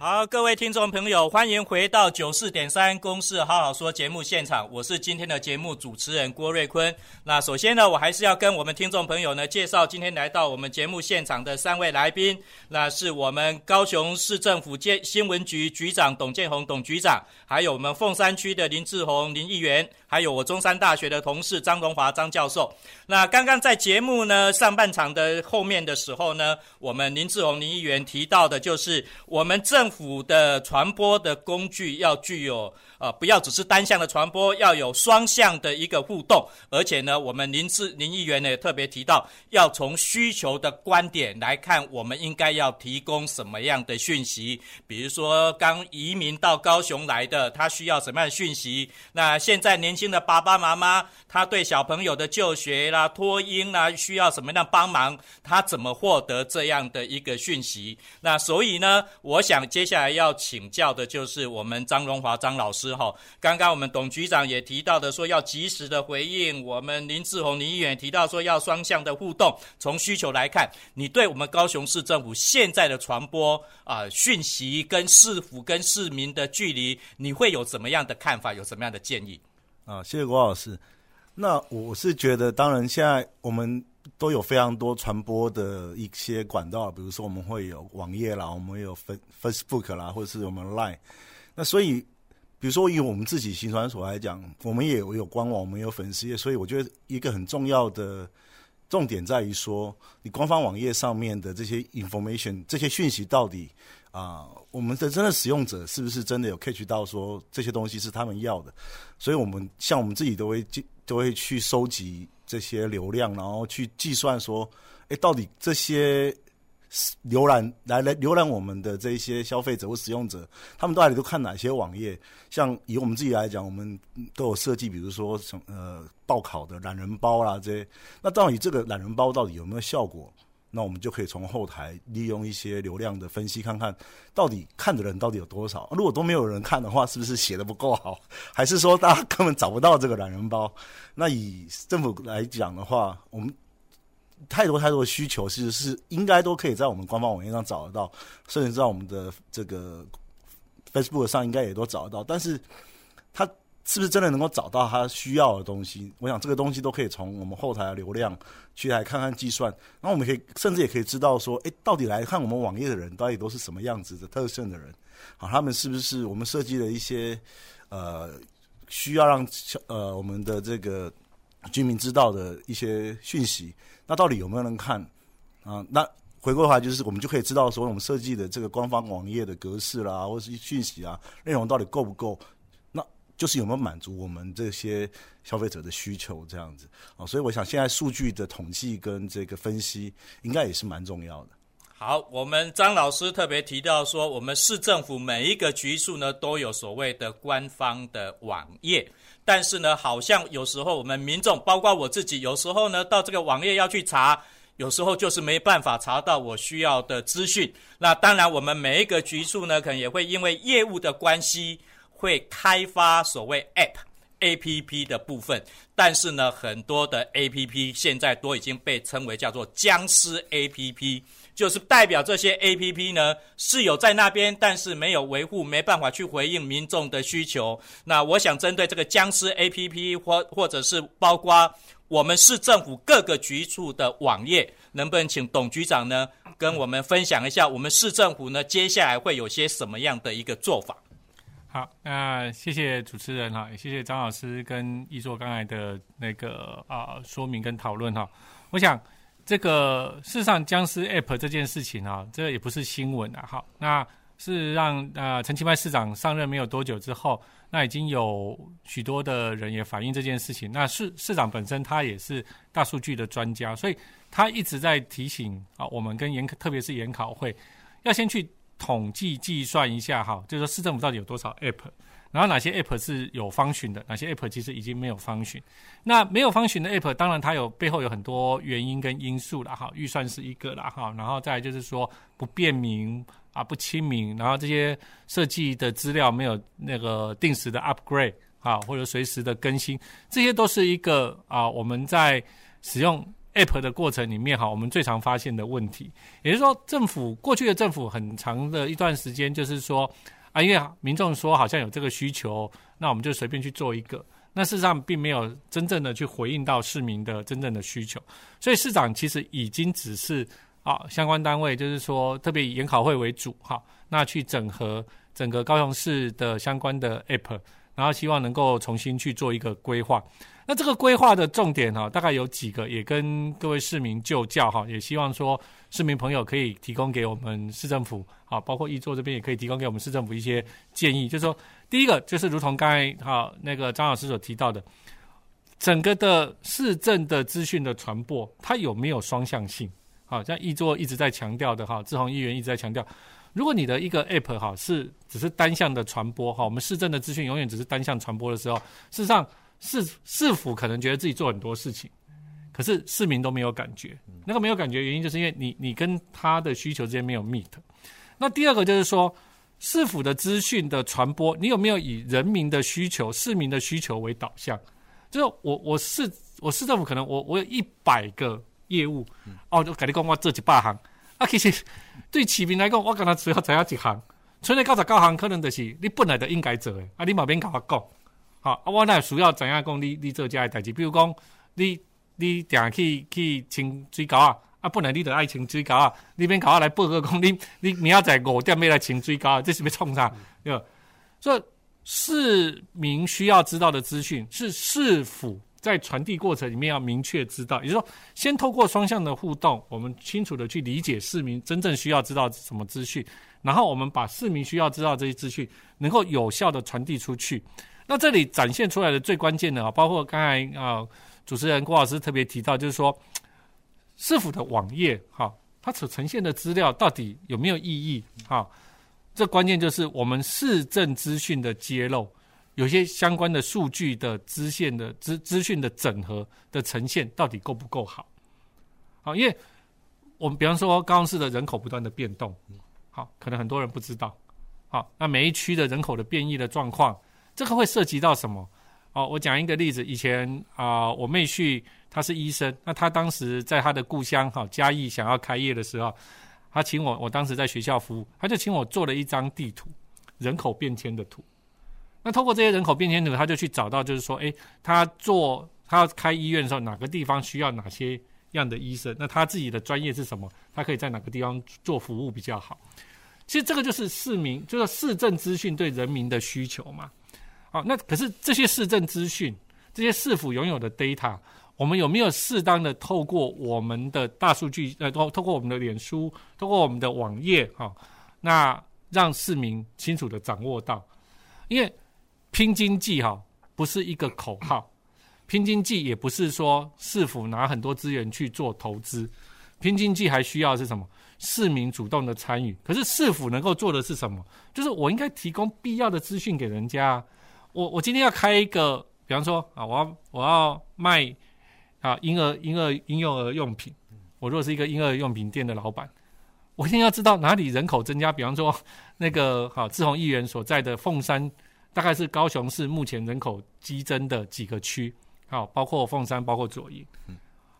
好，各位听众朋友，欢迎回到九四点三公事好好说节目现场，我是今天的节目主持人郭瑞坤。那首先呢，我还是要跟我们听众朋友呢介绍今天来到我们节目现场的三位来宾，那是我们高雄市政府建新闻局局长董建宏董局长，还有我们凤山区的林志宏林议员，还有我中山大学的同事张荣华张教授。那刚刚在节目呢上半场的后面的时候呢，我们林志宏林议员提到的就是我们政政府的传播的工具要具有。呃，不要只是单向的传播，要有双向的一个互动。而且呢，我们林志林议员呢也特别提到，要从需求的观点来看，我们应该要提供什么样的讯息。比如说，刚移民到高雄来的，他需要什么样的讯息？那现在年轻的爸爸妈妈，他对小朋友的就学啦、托婴啦，需要什么样帮忙？他怎么获得这样的一个讯息？那所以呢，我想接下来要请教的就是我们张荣华张老师。哈，刚刚我们董局长也提到的，说要及时的回应；我们林志宏林议员提到说要双向的互动。从需求来看，你对我们高雄市政府现在的传播啊讯息跟市府跟市民的距离，你会有怎么样的看法？有什么样的建议？啊，谢谢郭老师。那我是觉得，当然现在我们都有非常多传播的一些管道，比如说我们会有网页啦，我们有 Facebook 啦，或者是我们 Line。那所以。比如说以我们自己行传所来讲，我们也有官网，我们有粉丝页，所以我觉得一个很重要的重点在于说，你官方网页上面的这些 information，这些讯息到底啊、我们的真的使用者是不是真的有 catch 到说这些东西是他们要的？所以我们像我们自己都会都会去收集这些流量，然后去计算说，哎，到底这些。浏览来来浏览我们的这一些消费者或使用者，他们到底都看哪些网页？像以我们自己来讲，我们都有设计，比如说什呃报考的懒人包啦这些。那到底这个懒人包到底有没有效果？那我们就可以从后台利用一些流量的分析，看看到底看的人到底有多少。如果都没有人看的话，是不是写的不够好？还是说大家根本找不到这个懒人包？那以政府来讲的话，我们。太多太多的需求，其实是应该都可以在我们官方网页上找得到，甚至在我们的这个 Facebook 上应该也都找得到。但是，他是不是真的能够找到他需要的东西？我想这个东西都可以从我们后台的流量去来看看计算。然后我们可以甚至也可以知道说，哎，到底来看我们网页的人到底都是什么样子的特性的人？好，他们是不是我们设计的一些呃需要让呃我们的这个居民知道的一些讯息？那到底有没有人看啊？那回过头来就是，我们就可以知道说，我们设计的这个官方网页的格式啦，或是讯息啊，内容到底够不够？就是有没有满足我们这些消费者的需求这样子啊？所以我想，现在数据的统计跟这个分析，应该也是蛮重要的。好，我们张老师特别提到说，我们市政府每一个局处呢，都有所谓的官方的网页。但是呢，好像有时候我们民众，包括我自己，有时候呢到这个网页要去查，有时候就是没办法查到我需要的资讯。那当然，我们每一个局处呢，可能也会因为业务的关系，会开发所谓 App、APP 的部分。但是呢，很多的 APP 现在都已经被称为叫做僵尸 APP。就是代表这些 APP 呢是有在那边，但是没有维护，没办法去回应民众的需求。那我想针对这个僵尸 APP 或或者是包括我们市政府各个局处的网页，能不能请董局长呢跟我们分享一下，我们市政府呢接下来会有些什么样的一个做法？好，那谢谢主持人哈，也谢谢张老师跟易作刚才的那个啊、说明跟讨论哈，我想。这个事实上，僵尸 App 这件事情啊，这也不是新闻啊。好，那是让呃陈其迈市长上任没有多久之后，那已经有许多的人也反映这件事情。那市市长本身他也是大数据的专家，所以他一直在提醒啊，我们跟研特别是研考会要先去统计计算一下哈，就是说市政府到底有多少 App。然后哪些 App 是有 function 的，哪些 App 其实已经没有 function。那没有 function 的 App，当然它有背后有很多原因跟因素了哈，预算是一个了哈，然后再就是说不便民啊，不亲民，然后这些设计的资料没有那个定时的 upgrade 啊，或者随时的更新，这些都是一个啊我们在使用 App 的过程里面哈，我们最常发现的问题。也就是说，政府过去的政府很长的一段时间就是说。啊，因为民众说好像有这个需求，那我们就随便去做一个。那事实上并没有真正的去回应到市民的真正的需求，所以市长其实已经只是啊相关单位，就是说特别以研考会为主哈，那去整合整个高雄市的相关的 App，然后希望能够重新去做一个规划。那这个规划的重点哈，大概有几个，也跟各位市民就教哈，也希望说市民朋友可以提供给我们市政府啊，包括易作这边也可以提供给我们市政府一些建议。就是说，第一个就是如同刚才哈那个张老师所提到的，整个的市政的资讯的传播，它有没有双向性？好，像易作一直在强调的哈，志宏议员一直在强调，如果你的一个 App 哈是只是单向的传播哈，我们市政的资讯永远只是单向传播的时候，事实上。市市府可能觉得自己做很多事情，可是市民都没有感觉。那个没有感觉原因，就是因为你你跟他的需求之间没有 meet。那第二个就是说，市府的资讯的传播，你有没有以人民的需求、市民的需求为导向？就是我我市我市政府可能我我有一百个业务，哦，就跟你讲我这几百行，啊，其实对市民来讲，我跟他只要只要几行，剩下九十九行可能就是你本来就应该做的，啊，你嘛免跟我讲。好，啊，我那需要怎样讲？你你做这个代志，比如讲，你你定去去清水沟啊，啊，本来你就爱清水沟啊，你免搞我来报告讲，你你明仔载五点要来清水沟啊，这是要创啥？对吧？所以市民需要知道的资讯是市府在传递过程里面要明确知道，也就是说，先透过双向的互动，我们清楚的去理解市民真正需要知道什么资讯，然后我们把市民需要知道这些资讯能够有效的传递出去。那这里展现出来的最关键的啊，包括刚才啊主持人郭老师特别提到，就是说市府的网页哈，它所呈现的资料到底有没有意义哈？这关键就是我们市政资讯的揭露，有些相关的数据的支线的资资讯的整合的呈现到底够不够好？好，因为我们比方说高雄市的人口不断的变动，好，可能很多人不知道。好，那每一区的人口的变异的状况，这个会涉及到什么？哦，我讲一个例子，以前啊、我妹婿他是医生，那他当时在他的故乡哈嘉义想要开业的时候。他请我，我当时在学校服务，他就请我做了一张地图，人口变迁的图。那透过这些人口变迁图，他就去找到，就是说，哎，他做他要开医院的时候，哪个地方需要哪些样的医生？那他自己的专业是什么？他可以在哪个地方做服务比较好？其实这个就是市民，就是市政资讯对人民的需求嘛。好，那可是这些市政资讯，这些市府拥有的 data。我们有没有适当的透过我们的大数据，呃，透透过我们的脸书，透过我们的网页，哈、那让市民清楚的掌握到，因为拼经济哈不是一个口号，拼经济也不是说市府拿很多资源去做投资，拼经济还需要是什么？市民主动的参与。可是市府能够做的是什么？就是我应该提供必要的资讯给人家。我我今天要开一个，比方说啊，我要我要卖。啊，婴儿、婴儿、婴幼儿用品。我如果是一个婴儿用品店的老板，我一定要知道哪里人口增加。比方说，那个好志宏议员所在的凤山，大概是高雄市目前人口激增的几个区。好，包括凤山，包括左营。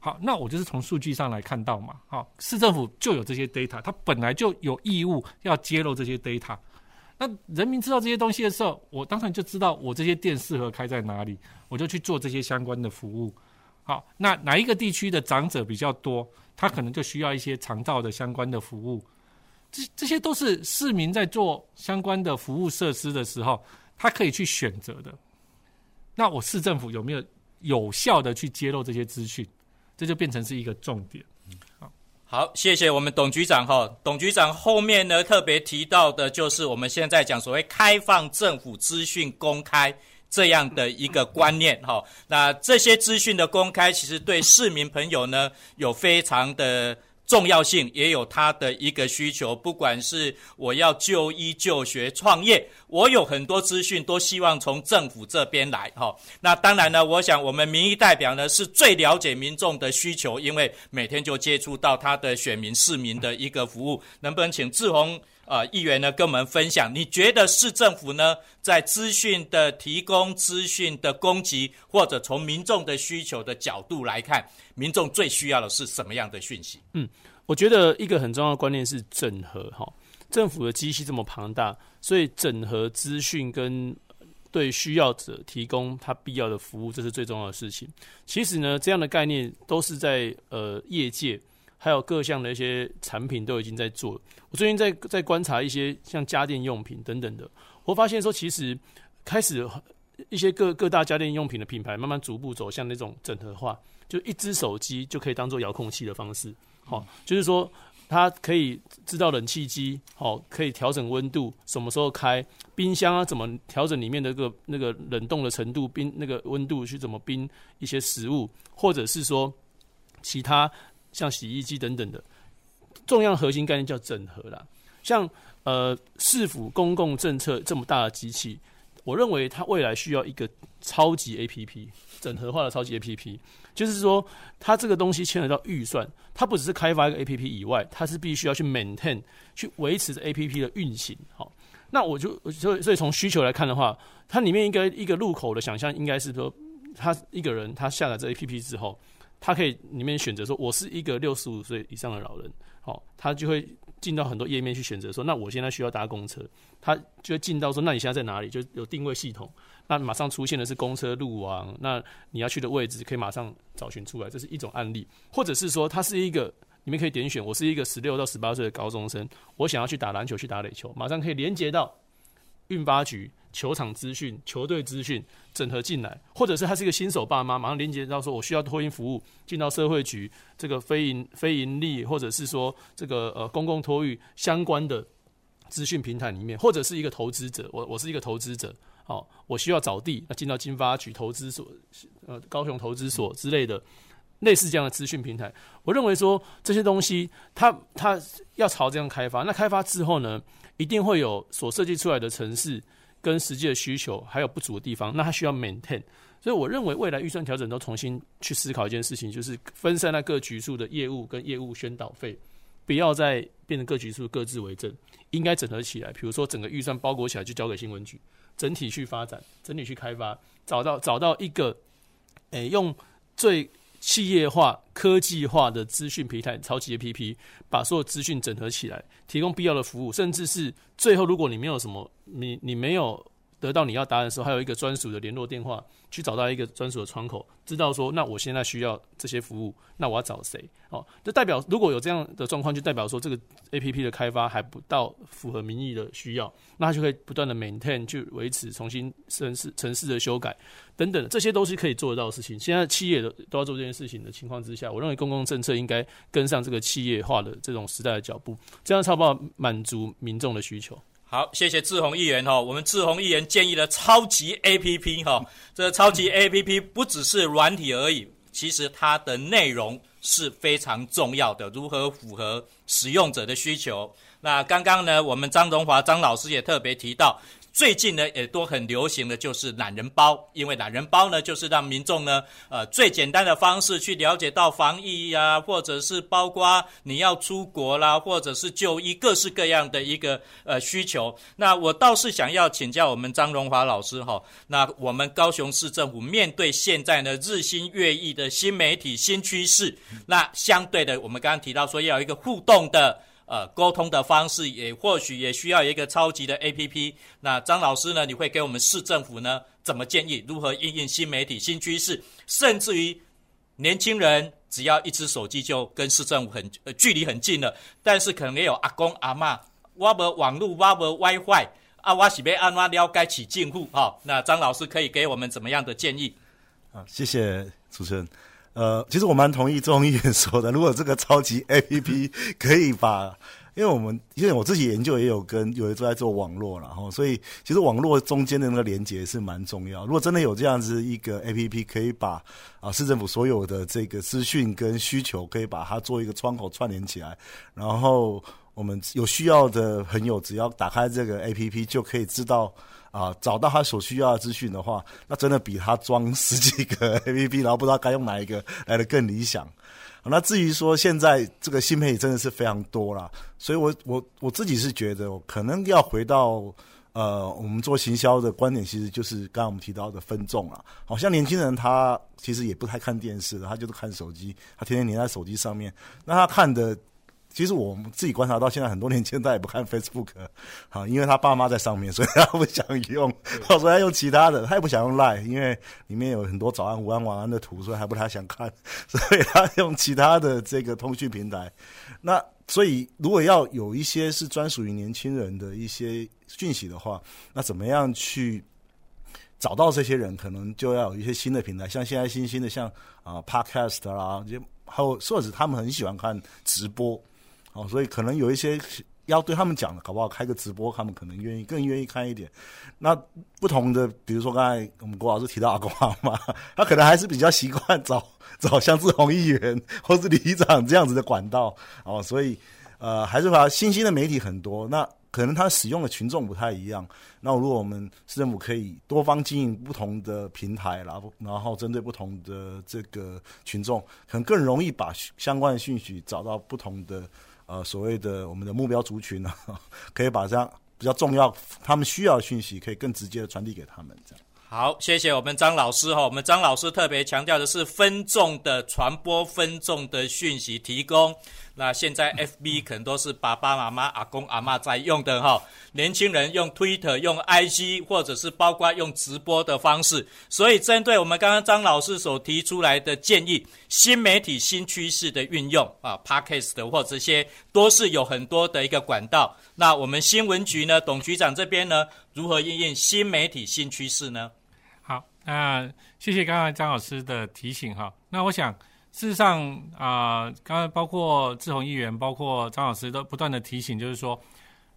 好，那我就是从数据上来看到嘛。好，市政府就有这些 data，它本来就有义务要揭露这些 data。那人民知道这些东西的时候，我当然就知道我这些店适合开在哪里，我就去做这些相关的服务。好，那哪一个地区的长者比较多，他可能就需要一些长照的相关的服务。这这些都是市民在做相关的服务设施的时候，他可以去选择的。那我市政府有没有有效的去揭露这些资讯？这就变成是一个重点。好，谢谢我们董局长哈。董局长后面呢，特别提到的就是我们现在讲所谓开放政府资讯公开。这样的一个观念，哈，那这些资讯的公开，其实对市民朋友呢有非常的重要性，也有他的一个需求。不管是我要就医、就学、创业，我有很多资讯都希望从政府这边来，哈。那当然呢，我想我们民意代表呢是最了解民众的需求，因为每天就接触到他的选民、市民的一个服务。能不能请志宏？呃，议员呢跟我们分享，你觉得市政府呢在资讯的提供、资讯的供给，或者从民众的需求的角度来看，民众最需要的是什么样的讯息？嗯，我觉得一个很重要的观念是整合哈。政府的机器这么庞大，所以整合资讯跟对需要者提供他必要的服务，这是最重要的事情。其实呢，这样的概念都是在呃业界。还有各项的一些产品都已经在做。我最近在在观察一些像家电用品等等的，我发现说其实开始一些各各大家电用品的品牌慢慢逐步走向那种整合化，就一只手机就可以当做遥控器的方式。好，就是说它可以知道冷气机，好，可以调整温度，什么时候开冰箱啊，怎么调整里面的个那个冷冻的程度，冰那个温度去怎么冰一些食物，或者是说其他。像洗衣机等等的，重要核心概念叫整合啦。像呃市府公共政策这么大的机器，我认为它未来需要一个超级 APP，整合化的超级 APP。就是说，它这个东西牵扯到预算，它不只是开发一个 APP 以外，它是必须要去 maintain 去维持着 APP 的运行。好，那我就所以所以从需求来看的话，它里面应该一个入口的想象应该是说，他一个人他下载这 APP 之后。他可以里面选择说，我是一个六十五岁以上的老人，好，他就会进到很多页面去选择说，那我现在需要搭公车，他就会进到说，那你现在在哪里？就有定位系统，那马上出现的是公车路网，那你要去的位置可以马上找寻出来，这是一种案例，或者是说，他是一个，你们可以点选，我是一个十六到十八岁的高中生，我想要去打篮球，去打垒球，马上可以连接到运发局、球场资讯、球队资讯整合进来，或者是他是一个新手爸妈，马上连接到说我需要托婴服务进到社会局这个非营非营利，或者是说这个呃公共托育相关的资讯平台里面，或者是一个投资者，我我是一个投资者，好，我需要找地，那进到经发局投资所，呃高雄投资所之类的。类似这样的资讯平台，我认为说这些东西它，它它要朝这样开发。那开发之后呢，一定会有所设计出来的城市跟实际的需求，还有不足的地方。那它需要 maintain。所以我认为未来预算调整都重新去思考一件事情，就是分散在各局处的业务跟业务宣导费，不要再变成各局处各自为政，应该整合起来。比如说整个预算包裹起来就交给新闻局，整体去发展，整体去开发，找到找到一个，诶、用最。企业化、科技化的资讯平台，超级 APP，把所有资讯整合起来，提供必要的服务，甚至是最后，如果你没有什么，你你没有。得到你要答案的时候，还有一个专属的联络电话，去找到一个专属的窗口，知道说，那我现在需要这些服务，那我要找谁？哦，这代表如果有这样的状况，就代表说这个 APP 的开发还不到符合民意的需要，那它就可以不断的 maintain 去维持，重新城市城市的修改等等，这些都是可以做得到的事情。现在企业都都要做这件事情的情况之下，我认为公共政策应该跟上这个企业化的这种时代的脚步，这样才能满足民众的需求。好，谢谢志宏议员哈。我们志宏议员建议的超级 APP 哈，这超级 APP 不只是软体而已，其实它的内容是非常重要的，如何符合使用者的需求。那刚刚呢，我们张荣华张老师也特别提到。最近呢，也都很流行的就是懒人包，因为懒人包呢，就是让民众呢，呃，最简单的方式去了解到防疫呀、或者是包括你要出国啦，或者是就医各式各样的一个呃需求。那我倒是想要请教我们张荣华老师哈，那我们高雄市政府面对现在呢日新月异的新媒体新趋势，那相对的，我们刚刚提到说要有一个互动的。呃，沟通的方式也或许也需要一个超级的 APP。那张老师呢，你会给我们市政府呢怎么建议？如何应用新媒体新趋势？甚至于年轻人只要一只手机就跟市政府很呃距离很近了，但是可能也有阿公阿嬷，我没网络，我没 WiFi，啊，挖是要按怎了解起进户？哈，那张老师可以给我们怎么样的建议？啊，谢谢主持人。呃，其实我蛮同意周议员说的。如果这个超级 APP 可以把，因为我们因为我自己研究也有跟有人都在做网络，然后所以其实网络中间的那个连接是蛮重要。如果真的有这样子一个 APP，可以把啊市政府所有的这个资讯跟需求，可以把它做一个窗口串联起来，然后我们有需要的朋友只要打开这个 APP 就可以知道。啊，找到他所需要的资讯的话，那真的比他装十几个 APP，然后不知道该用哪一个来的更理想。那至于说现在这个新媒体真的是非常多啦，所以我我我自己是觉得，可能要回到呃，我们做行销的观点，其实就是刚刚我们提到的分众啦。好像年轻人他其实也不太看电视，他就是看手机，他天天黏在手机上面，那他看的。其实我们自己观察到，现在很多年轻人他也不看 Facebook，好，因为他爸妈在上面，所以他不想用，所以他用其他的，他也不想用 Line，因为里面有很多早安、午安、晚安的图，所以还不太想看，所以他用其他的这个通讯平台。那所以如果要有一些是专属于年轻人的一些讯息的话，那怎么样去找到这些人？可能就要有一些新的平台，像现在新兴的像啊 Podcast 啦，就还有或者他们很喜欢看直播。哦，所以可能有一些要对他们讲的，搞不好开个直播，他们可能愿意更愿意看一点。那不同的，比如说刚才我们郭老师提到阿公阿妈，他可能还是比较习惯找找像志宏议员或是里长这样子的管道。哦，所以呃，还是把新兴的媒体很多，那可能他使用的群众不太一样。那如果我们市政府可以多方经营不同的平台，然后然后针对不同的这个群众，可能更容易把相关的讯息找到不同的。呃，所谓的我们的目标族群呢，可以把这样比较重要、他们需要的讯息，可以更直接的传递给他们。这样好，谢谢我们张老师哈。我们张老师特别强调的是分众的传播、分众的讯息提供。那现在 FB 可能都是爸爸妈妈、阿公阿嬷在用的哈。年轻人用 Twitter、用 IG，或者是包括用直播的方式。所以，针对我们刚刚张老师所提出来的建议，新媒体新趋势的运用啊，Podcast 或者这些都是有很多的一个管道。那我们新闻局呢，董局长这边呢，如何应用新媒体新趋势呢？好，那谢谢刚刚张老师的提醒哈。那我想。事实上啊，刚、呃、刚包括志宏议员，包括张老师都不断的提醒，就是说，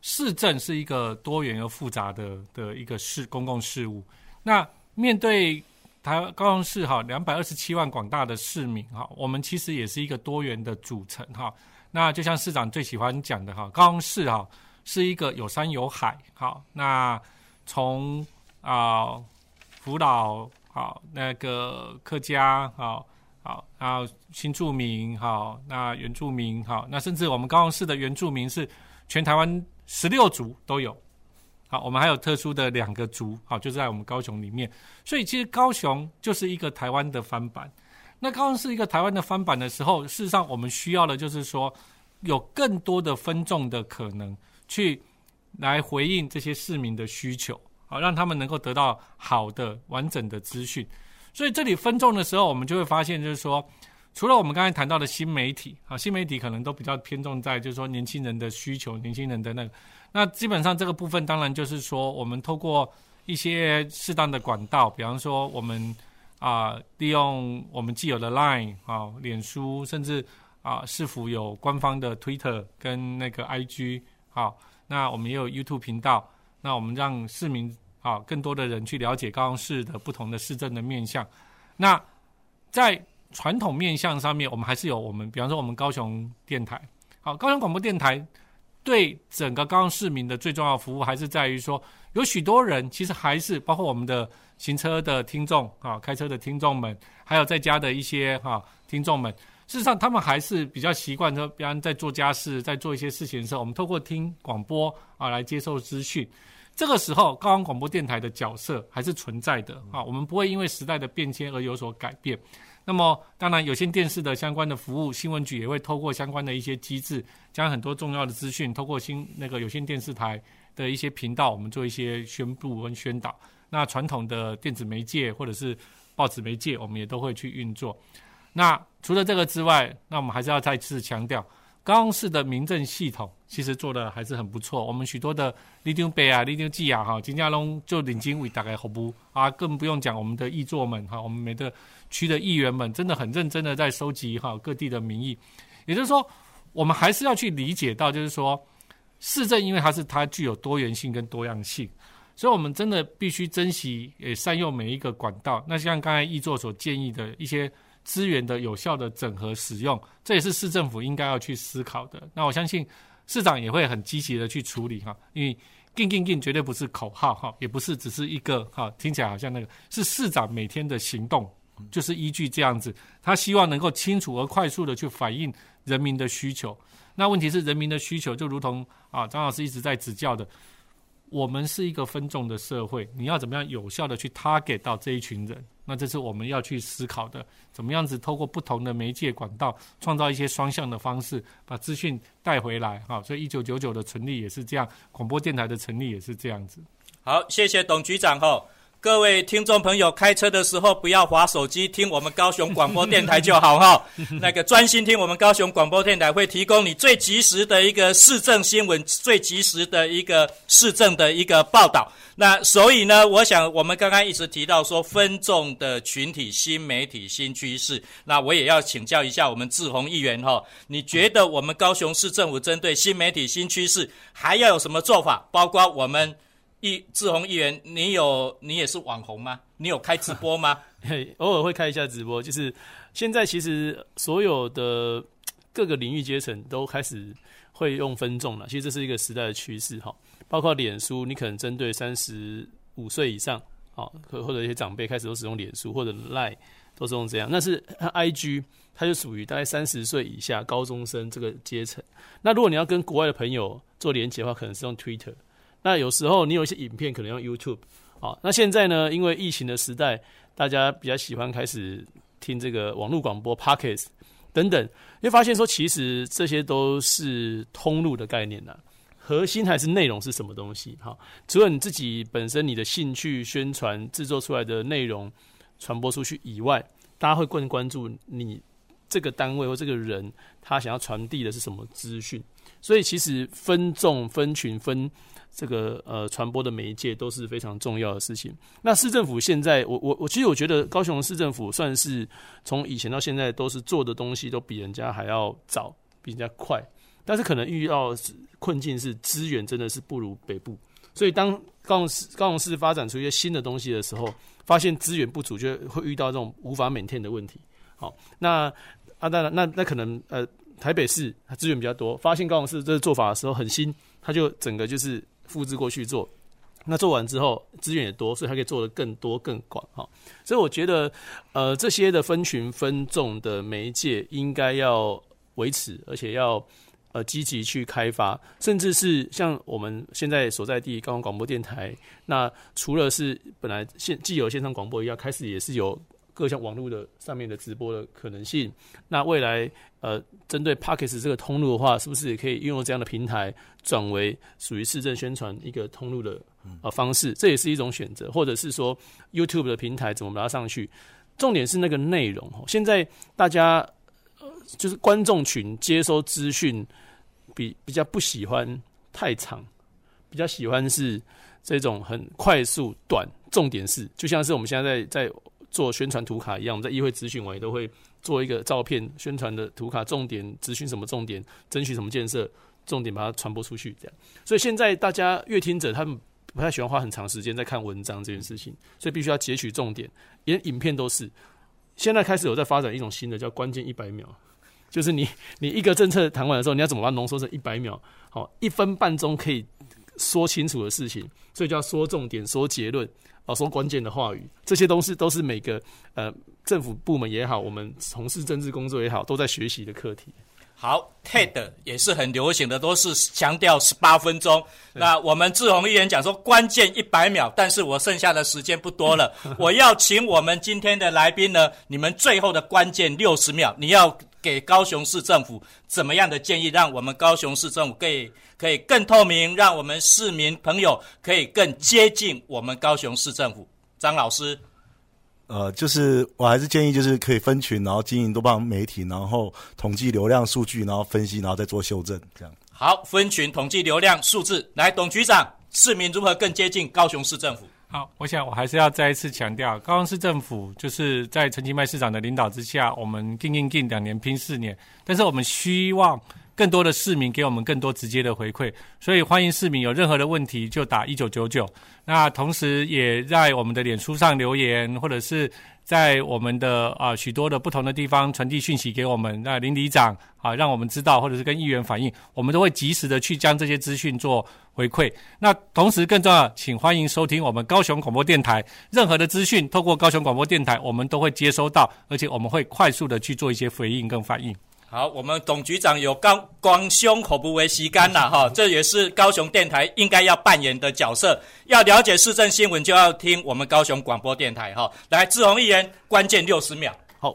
市政是一个多元又复杂的的一个事公共事务。那面对台高雄市哈两百二十七万广大的市民哈，我们其实也是一个多元的组成哈。那就像市长最喜欢讲的哈，高雄市哈是一个有山有海好，那从啊福岛好那个客家好。好，然后新住民，好，那原住民，好，那甚至我们高雄市的原住民是全台湾十六族都有，好，我们还有特殊的两个族，好，就在我们高雄里面，所以其实高雄就是一个台湾的翻版。那高雄是一个台湾的翻版的时候，事实上我们需要的就是说，有更多的分众的可能去来回应这些市民的需求，好，让他们能够得到好的完整的资讯。所以这里分众的时候，我们就会发现，就是说，除了我们刚才谈到的新媒体，啊，新媒体可能都比较偏重在，就是说年轻人的需求，年轻人的那个，那基本上这个部分，当然就是说，我们透过一些适当的管道，比方说，我们啊，利用我们既有的 Line 啊、脸书，甚至啊，是否有官方的 Twitter 跟那个 IG，好，那我们也有 YouTube 频道，那我们让市民。好，更多的人去了解高雄市的不同的市政的面向。那在传统面向上面，我们还是有我们，比方说我们高雄电台。好，高雄广播电台对整个高雄市民的最重要服务，还是在于说，有许多人其实还是包括我们的行车的听众啊，开车的听众们，还有在家的一些哈听众们。事实上，他们还是比较习惯说，比方在做家事，在做一些事情的时候，我们透过听广播啊来接受资讯。这个时候，高雄广播电台的角色还是存在的啊，我们不会因为时代的变迁而有所改变。那么，当然有线电视的相关的服务，新闻局也会透过相关的一些机制，将很多重要的资讯透过新那个有线电视台的一些频道，我们做一些宣布跟宣导。那传统的电子媒介或者是报纸媒介，我们也都会去运作。那除了这个之外，那我们还是要再次强调。高雄市的民政系统其实做的还是很不错，我们许多的里长伯啊、里长姊啊，哈，金家龙就领经为大概服务啊，更不用讲我们的议座们哈，我们每个区的议员们真的很认真的在收集哈各地的民意，也就是说，我们还是要去理解到，就是说市政因为它是它具有多元性跟多样性，所以我们真的必须珍惜也善用每一个管道。那像刚才议座所建议的一些。资源的有效的整合使用，这也是市政府应该要去思考的。那我相信市长也会很积极的去处理哈，因为“进进进”绝对不是口号哈，也不是只是一个哈，听起来好像那个是市长每天的行动，就是依据这样子，他希望能够清楚而快速的去反映人民的需求。那问题是人民的需求就如同啊张老师一直在指教的。我们是一个分众的社会，你要怎么样有效的去 target 到这一群人？那这是我们要去思考的。怎么样子透过不同的媒介管道，创造一些双向的方式，把资讯带回来？哈，所以一九九九的成立也是这样，广播电台的成立也是这样子。好，谢谢董局长哈。各位听众朋友，开车的时候不要划手机，听我们高雄广播电台就好哈。那个专心听我们高雄广播电台，会提供你最及时的一个市政新闻，最及时的一个市政的一个报道。那所以呢，我想我们刚刚一直提到说分众的群体、新媒体、新趋势。那我也要请教一下我们志宏议员哈，你觉得我们高雄市政府针对新媒体、新趋势还要有什么做法？包括我们。议志宏议员，你有你也是网红吗？你有开直播吗？偶尔会开一下直播。就是现在，其实所有的各个领域阶层都开始会用分众了。其实这是一个时代的趋势哈。包括脸书，你可能针对三十五岁以上，好，或或者一些长辈开始都使用脸书或者 Line 都是用这样。那是 IG，它就属于大概三十岁以下高中生这个阶层。那如果你要跟国外的朋友做连接的话，可能是用 Twitter。那有时候你有一些影片可能用 YouTube，啊，那现在呢，因为疫情的时代，大家比较喜欢开始听这个网络广播 Podcast，等等，你会发现说，其实这些都是通路的概念呐。核心还是内容是什么东西？哈，除了你自己本身你的兴趣宣传制作出来的内容传播出去以外，大家会更关注你这个单位或这个人他想要传递的是什么资讯。所以其实分众、分群、分这个呃传播的媒介都是非常重要的事情。那市政府现在，我我我其实我觉得高雄市政府算是从以前到现在都是做的东西都比人家还要早，比人家快。但是可能遇到困境是资源真的是不如北部，所以当高雄市高雄市发展出一些新的东西的时候，发现资源不足，就会遇到这种无法满天的问题。好，那啊，当然，那那可能呃。台北市它资源比较多，发现高雄市这个做法的时候很新，他就整个就是复制过去做。那做完之后资源也多，所以它可以做得更多更广哈。所以我觉得，呃，这些的分群分众的媒介应该要维持，而且要呃积极去开发，甚至是像我们现在所在地高雄广播电台，那除了是本来现既有线上广播一样，开始也是有。各项网络的上面的直播的可能性，那未来呃，针对 Podcast 这个通路的话，是不是也可以运用这样的平台转为属于市政宣传一个通路的呃方式？这也是一种选择，或者是说 YouTube 的平台怎么把它上去？重点是那个内容。现在大家呃，就是观众群接收资讯比比较不喜欢太长，比较喜欢是这种很快速短，重点是就像是我们现在在。做宣传图卡一样，我们在议会咨询完也都会做一个照片宣传的图卡，重点咨询什么重点，争取什么建设，重点把它传播出去，这样。所以现在大家阅听者他们不太喜欢花很长时间在看文章这件事情，所以必须要截取重点，连影片都是。现在开始有在发展一种新的叫关键一百秒，就是你你一个政策谈完的时候，你要怎么把它浓缩成一百秒，好，一分半钟可以说清楚的事情，所以叫说重点，说结论。啊，说关键的话语，这些东西都是每个呃政府部门也好，我们从事政治工作也好，都在学习的课题。好，TED 也是很流行的，都是强调十八分钟。那我们志宏议员讲说关键一百秒，但是我剩下的时间不多了，我要请我们今天的来宾呢，你们最后的关键六十秒，你要给高雄市政府怎么样的建议，让我们高雄市政府可以。可以更透明，让我们市民朋友可以更接近我们高雄市政府。张老师，呃，就是我还是建议，就是可以分群，然后经营多帮媒体，然后统计流量数据，然后分析，然后再做修正，这样。好，分群统计流量数字，来，董局长，市民如何更接近高雄市政府？好，我想我还是要再一次强调，高雄市政府就是在陈其迈市长的领导之下，我们拼拼拼两年拼四年，但是我们希望。更多的市民给我们更多直接的回馈，所以欢迎市民有任何的问题就打一九九九。那同时也在我们的脸书上留言，或者是在我们的啊、许多的不同的地方传递讯息给我们。那邻里长啊，让我们知道，或者是跟议员反映，我们都会及时的去将这些资讯做回馈。那同时更重要，请欢迎收听我们高雄广播电台，任何的资讯透过高雄广播电台，我们都会接收到，而且我们会快速的去做一些回应跟反应。好，我们董局长有高光胸口不为吸干了哈，这也是高雄电台应该要扮演的角色。要了解市政新闻，就要听我们高雄广播电台哈。来，志宏议员，关键六十秒。好，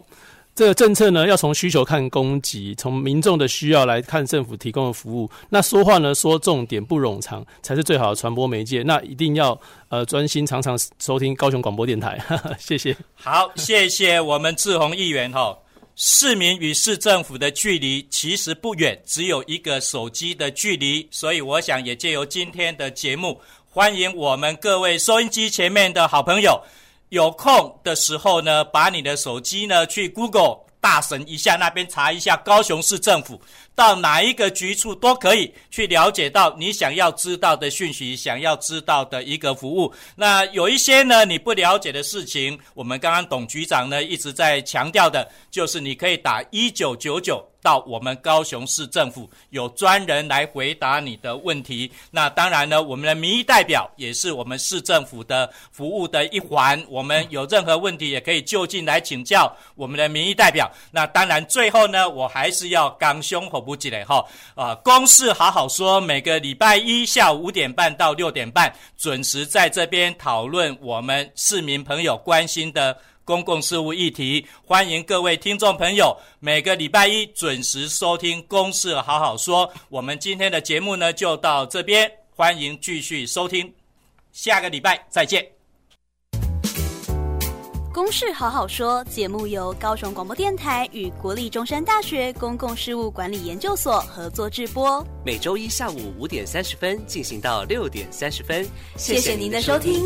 这个政策呢，要从需求看供给，从民众的需要来看政府提供的服务。那说话呢，说重点不冗长，才是最好的传播媒介。那一定要呃专心，常常收听高雄广播电台。哈哈，谢谢。好，谢谢我们志宏议员哈。市民与市政府的距离其实不远，只有一个手机的距离。所以，我想也借由今天的节目，欢迎我们各位收音机前面的好朋友，有空的时候呢，把你的手机呢去 Google 大神一下，那边查一下高雄市政府。到哪一个局处都可以去了解到你想要知道的讯息，想要知道的一个服务。那有一些呢，你不了解的事情，我们刚刚董局长呢一直在强调的，就是你可以打一九九九。到我们高雄市政府有专人来回答你的问题。那当然呢，我们的民意代表也是我们市政府的服务的一环。我们有任何问题也可以就近来请教我们的民意代表。那当然，最后呢，我还是要刚胸口不积累哈啊，公事好好说。每个礼拜一下午五点半到六点半准时在这边讨论我们市民朋友关心的。公共事务议题。欢迎各位听众朋友每个礼拜一准时收听《公事好好说》。我们今天的节目呢就到这边，欢迎继续收听，下个礼拜再见。公事好好说节目由高雄广播电台与国立中山大学公共事务管理研究所合作制播，每周一下午五点三十分进行到六点三十分。谢谢您的收听。